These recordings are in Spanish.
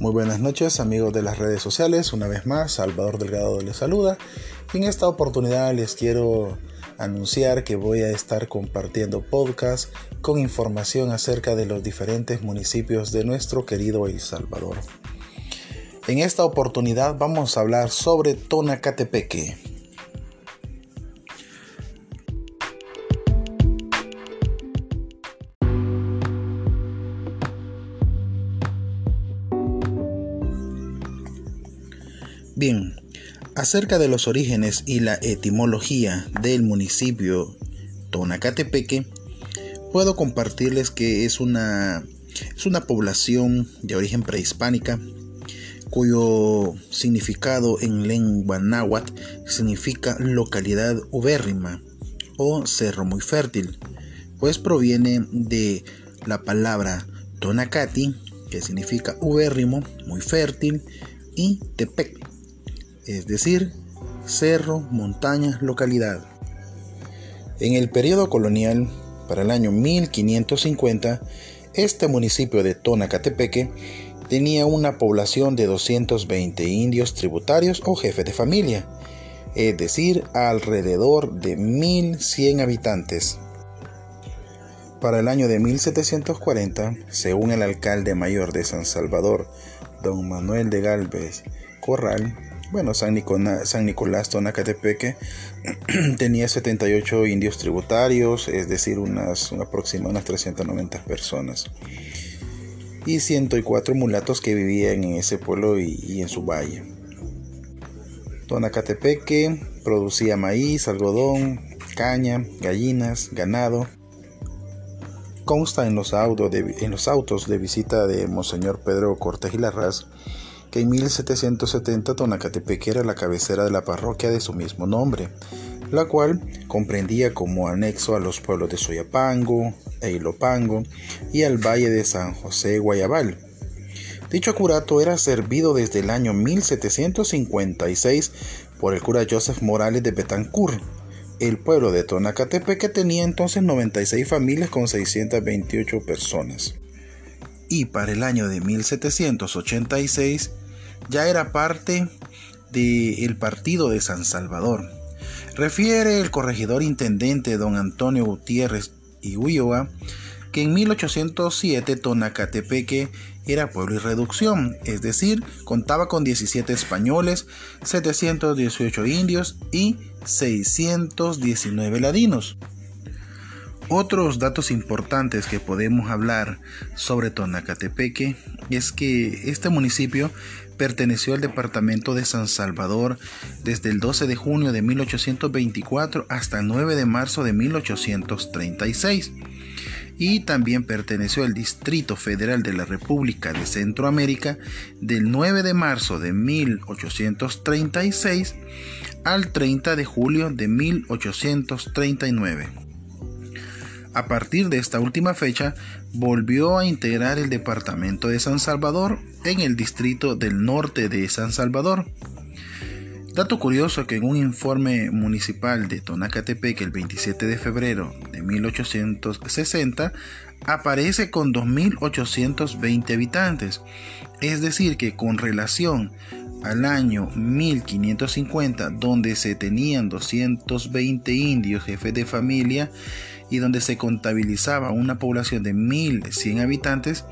Muy buenas noches amigos de las redes sociales, una vez más Salvador Delgado les saluda y en esta oportunidad les quiero anunciar que voy a estar compartiendo podcast con información acerca de los diferentes municipios de nuestro querido El Salvador. En esta oportunidad vamos a hablar sobre Tonacatepeque. Bien, acerca de los orígenes y la etimología del municipio Tonacatepeque, puedo compartirles que es una, es una población de origen prehispánica cuyo significado en lengua náhuatl significa localidad ubérrima o cerro muy fértil, pues proviene de la palabra Tonacati, que significa ubérrimo, muy fértil, y Tepec, es decir, cerro, montaña, localidad. En el periodo colonial, para el año 1550, este municipio de Tonacatepeque tenía una población de 220 indios tributarios o jefes de familia, es decir, alrededor de 1100 habitantes. Para el año de 1740, según el alcalde mayor de San Salvador, don Manuel de Galvez Corral, bueno, San, Nicolás, Tonacatepeque tenía 78 indios tributarios, es decir, unas aproximadamente 390 personas. Y 104 mulatos que vivían en ese pueblo y, y en su valle. Tonacatepeque producía maíz, algodón, caña, gallinas, ganado. Consta en los, autos de, en los autos de visita de Monseñor Pedro Cortés y Larraz que en 1770 Tonacatepeque era la cabecera de la parroquia de su mismo nombre, la cual comprendía como anexo a los pueblos de Soyapango, Eilopango y al valle de San José Guayabal. Dicho curato era servido desde el año 1756 por el cura Joseph Morales de Betancourt. El pueblo de Tonacatepeque tenía entonces 96 familias con 628 personas y para el año de 1786 ya era parte del partido de San Salvador. Refiere el corregidor intendente don Antonio Gutiérrez y Ulloa que en 1807 Tonacatepeque era pueblo y reducción, es decir, contaba con 17 españoles, 718 indios y 619 ladinos. Otros datos importantes que podemos hablar sobre Tonacatepeque es que este municipio perteneció al departamento de San Salvador desde el 12 de junio de 1824 hasta el 9 de marzo de 1836 y también perteneció al Distrito Federal de la República de Centroamérica del 9 de marzo de 1836 al 30 de julio de 1839. A partir de esta última fecha, volvió a integrar el departamento de San Salvador en el distrito del norte de San Salvador. Dato curioso que en un informe municipal de Tonacatepec el 27 de febrero de 1860 aparece con 2.820 habitantes, es decir que con relación al año 1550 donde se tenían 220 indios jefes de familia y donde se contabilizaba una población de 1.100 habitantes,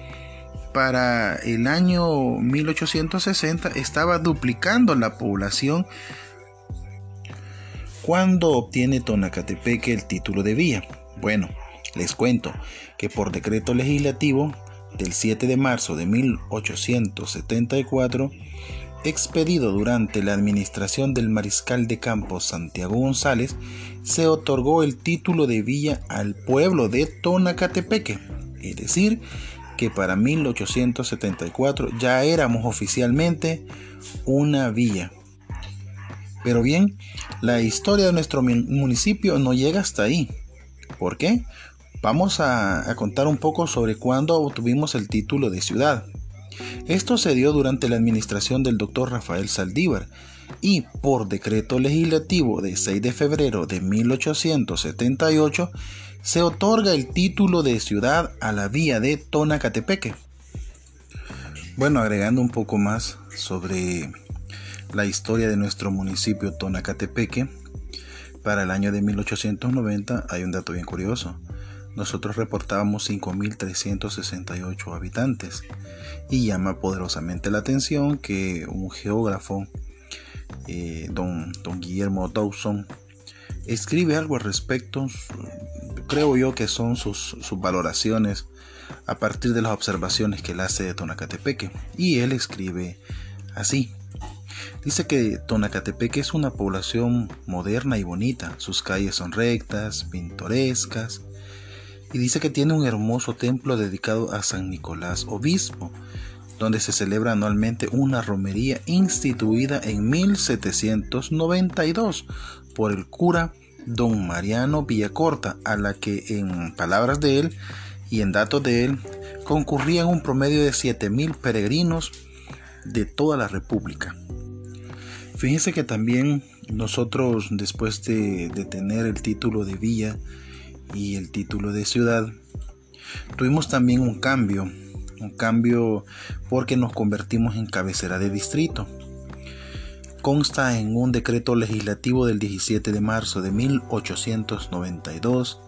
para el año 1860 estaba duplicando la población cuando obtiene Tonacatepeque el título de vía. Bueno, les cuento que por decreto legislativo del 7 de marzo de 1874, expedido durante la administración del mariscal de campo Santiago González, se otorgó el título de villa al pueblo de Tonacatepeque, es decir, que para 1874 ya éramos oficialmente una villa. Pero bien, la historia de nuestro municipio no llega hasta ahí. ¿Por qué? Vamos a, a contar un poco sobre cuándo obtuvimos el título de ciudad. Esto se dio durante la administración del doctor Rafael Saldívar y por decreto legislativo de 6 de febrero de 1878 se otorga el título de ciudad a la vía de Tonacatepeque. Bueno, agregando un poco más sobre la historia de nuestro municipio Tonacatepeque, para el año de 1890 hay un dato bien curioso. Nosotros reportábamos 5.368 habitantes y llama poderosamente la atención que un geógrafo, eh, don, don Guillermo Dawson, escribe algo al respecto. Creo yo que son sus, sus valoraciones a partir de las observaciones que él hace de Tonacatepeque. Y él escribe así. Dice que Tonacatepeque es una población moderna y bonita. Sus calles son rectas, pintorescas. Y dice que tiene un hermoso templo dedicado a San Nicolás Obispo, donde se celebra anualmente una romería instituida en 1792 por el cura don Mariano Villacorta, a la que en palabras de él y en datos de él concurrían un promedio de 7.000 peregrinos de toda la República. Fíjense que también nosotros después de, de tener el título de villa y el título de ciudad, tuvimos también un cambio, un cambio porque nos convertimos en cabecera de distrito. Consta en un decreto legislativo del 17 de marzo de 1892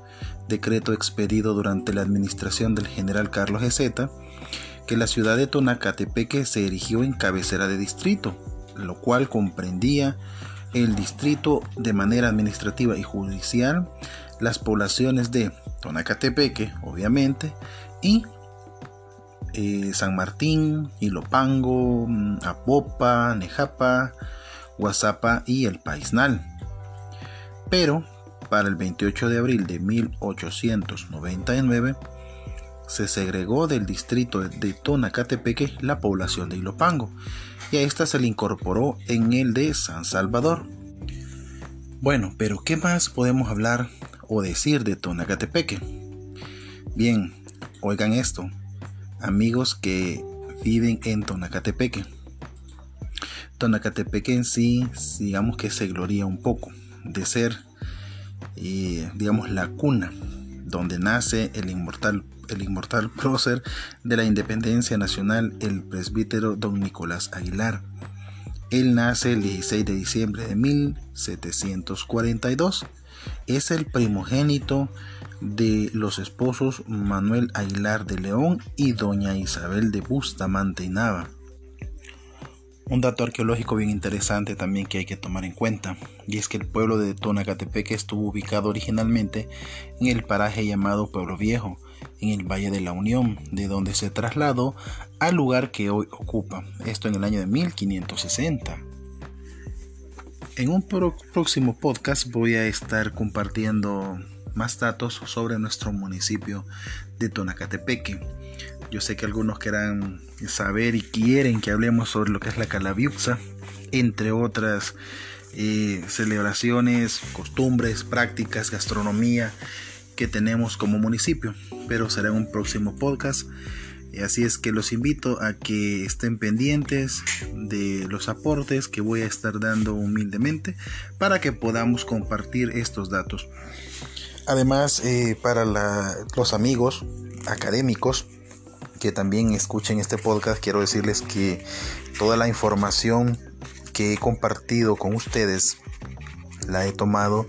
decreto expedido durante la administración del general Carlos Ezeta, que la ciudad de Tonacatepeque se erigió en cabecera de distrito, lo cual comprendía el distrito de manera administrativa y judicial, las poblaciones de Tonacatepeque, obviamente, y eh, San Martín, Ilopango, Apopa, Nejapa, Guazapa y El Paisnal. Pero para el 28 de abril de 1899 se segregó del distrito de Tonacatepeque la población de Ilopango y a esta se le incorporó en el de San Salvador. Bueno, pero ¿qué más podemos hablar o decir de Tonacatepeque? Bien, oigan esto, amigos que viven en Tonacatepeque. Tonacatepeque en sí, digamos que se gloria un poco de ser y digamos la cuna donde nace el inmortal el inmortal prócer de la independencia nacional, el presbítero don Nicolás Aguilar. Él nace el 16 de diciembre de 1742. Es el primogénito de los esposos Manuel Aguilar de León y doña Isabel de Bustamante y Nava. Un dato arqueológico bien interesante también que hay que tomar en cuenta, y es que el pueblo de Tonacatepeque estuvo ubicado originalmente en el paraje llamado Pueblo Viejo, en el Valle de la Unión, de donde se trasladó al lugar que hoy ocupa, esto en el año de 1560. En un próximo podcast voy a estar compartiendo más datos sobre nuestro municipio de Tonacatepeque. Yo sé que algunos quieran saber y quieren que hablemos sobre lo que es la calabiuxa, entre otras eh, celebraciones, costumbres, prácticas, gastronomía que tenemos como municipio, pero será en un próximo podcast. Así es que los invito a que estén pendientes de los aportes que voy a estar dando humildemente para que podamos compartir estos datos. Además, eh, para los amigos académicos, que también escuchen este podcast, quiero decirles que toda la información que he compartido con ustedes la he tomado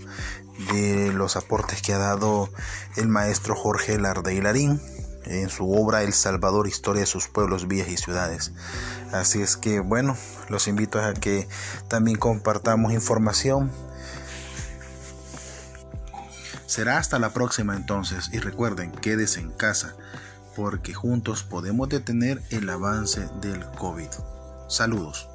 de los aportes que ha dado el maestro Jorge Larde Hilarín en su obra El Salvador, Historia de sus pueblos, villas y ciudades. Así es que bueno, los invito a que también compartamos información. Será hasta la próxima entonces y recuerden, quédese en casa porque juntos podemos detener el avance del COVID. Saludos.